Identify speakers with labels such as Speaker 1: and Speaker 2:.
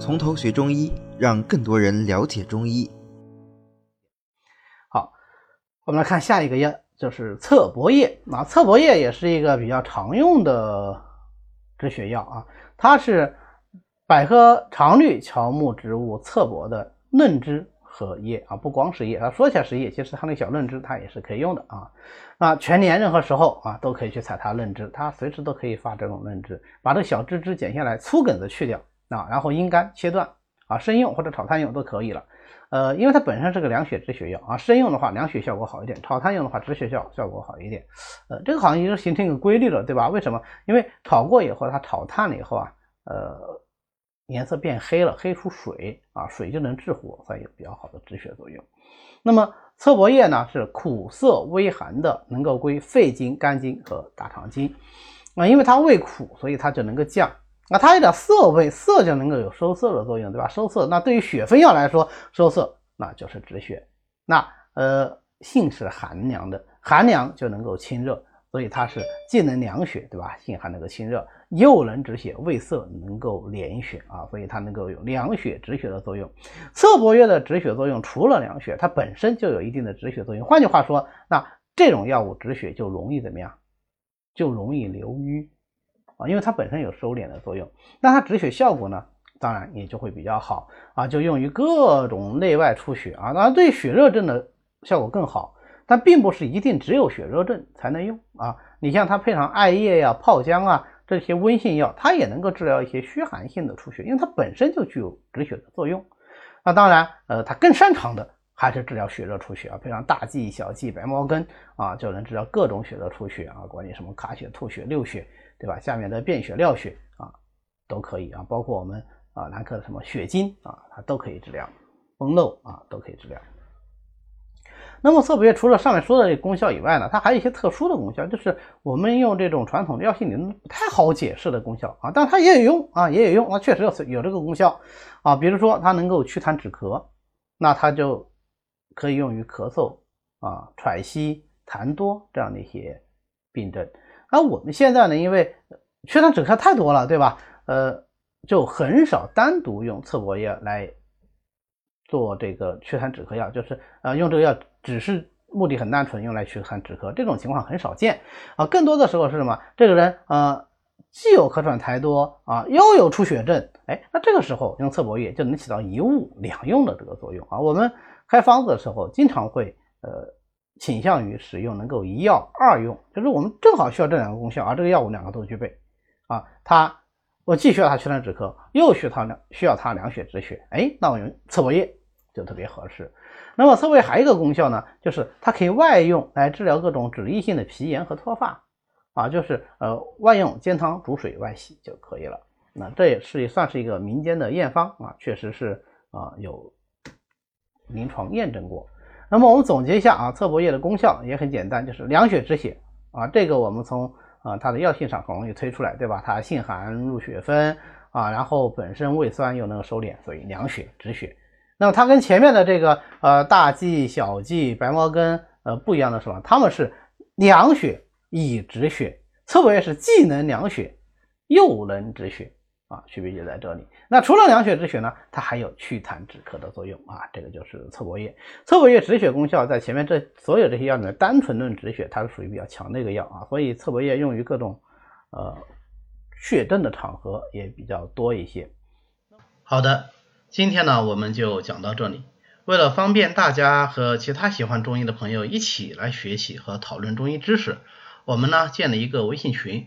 Speaker 1: 从头学中医，让更多人了解中医。
Speaker 2: 好，我们来看下一个药，就是侧柏叶。啊，侧柏叶也是一个比较常用的止血药啊，它是百合常绿乔木植物侧柏的嫩枝。和叶啊，不光是叶，它说起来是叶，其实它那小嫩枝它也是可以用的啊。那全年任何时候啊，都可以去采它嫩枝，它随时都可以发这种嫩枝。把这小枝枝剪下来，粗梗子去掉啊，然后阴干切断啊，生用或者炒汤用都可以了。呃，因为它本身是个凉血止血药啊，生用的话凉血效果好一点，炒汤用的话止血效效果好一点。呃，这个好像已经形成一个规律了，对吧？为什么？因为炒过以后，它炒炭了以后啊，呃。颜色变黑了，黑出水啊，水就能治火，所以有比较好的止血作用。那么侧柏叶呢，是苦涩微寒的，能够归肺经、肝经和大肠经。啊，因为它味苦，所以它就能够降。那它有点涩味，涩就能够有收涩的作用，对吧？收涩，那对于血分药来说，收涩那就是止血。那呃，性是寒凉的，寒凉就能够清热。所以它是既能凉血，对吧？性寒能够清热，又能止血，味涩能够敛血啊，所以它能够有凉血止血的作用。侧柏叶的止血作用除了凉血，它本身就有一定的止血作用。换句话说，那这种药物止血就容易怎么样？就容易流瘀啊，因为它本身有收敛的作用。那它止血效果呢，当然也就会比较好啊，就用于各种内外出血啊，当然对血热症的效果更好。但并不是一定只有血热症才能用啊！你像它配上艾叶呀、泡姜啊这些温性药，它也能够治疗一些虚寒性的出血，因为它本身就具有止血的作用。那当然，呃，它更擅长的还是治疗血热出血啊，配上大剂、小剂、白茅根啊，就能治疗各种血热出血啊，管你什么卡血、吐血、溜血，对吧？下面的便血、尿血啊，都可以啊，包括我们啊男科的什么血精啊，它都可以治疗，崩漏啊都可以治疗。那么侧柏叶除了上面说的这功效以外呢，它还有一些特殊的功效，就是我们用这种传统药性理论不太好解释的功效啊，但它也有用啊，也有用，它确实有有这个功效啊。比如说它能够祛痰止咳，那它就可以用于咳嗽啊、喘息、痰多这样的一些病症。而我们现在呢，因为祛痰止咳太多了，对吧？呃，就很少单独用侧柏叶来。做这个祛痰止咳药，就是呃用这个药只是目的很单纯，用来祛痰止咳，这种情况很少见啊。更多的时候是什么？这个人呃既有咳喘痰多啊，又有出血症，哎，那这个时候用侧柏叶就能起到一物两用的这个作用啊。我们开方子的时候经常会呃倾向于使用能够一药二用，就是我们正好需要这两个功效，而这个药物两个都具备啊。它我既需要它祛痰止咳，又需要它凉需要它凉血止血，哎，那我用侧柏叶。就特别合适。那么侧柏叶还有一个功效呢，就是它可以外用来治疗各种脂溢性的皮炎和脱发啊，就是呃外用煎汤煮水外洗就可以了。那这也是算是一个民间的验方啊，确实是啊有临床验证过。那么我们总结一下啊，侧柏叶的功效也很简单，就是凉血止血啊，这个我们从啊它的药性上很容易推出来，对吧？它性寒入血分啊，然后本身胃酸又能收敛，所以凉血止血。那么它跟前面的这个呃大蓟、小蓟、白茅根呃不一样的是吧？它们是凉血以止血，侧柏叶是既能凉血又能止血啊，区别就在这里。那除了凉血止血呢，它还有祛痰止咳的作用啊，这个就是侧柏叶。侧柏叶止血功效在前面这所有这些药里面，单纯论止血，它是属于比较强的一个药啊，所以侧柏叶用于各种呃血症的场合也比较多一些。
Speaker 3: 好的。今天呢，我们就讲到这里。为了方便大家和其他喜欢中医的朋友一起来学习和讨论中医知识，我们呢建了一个微信群，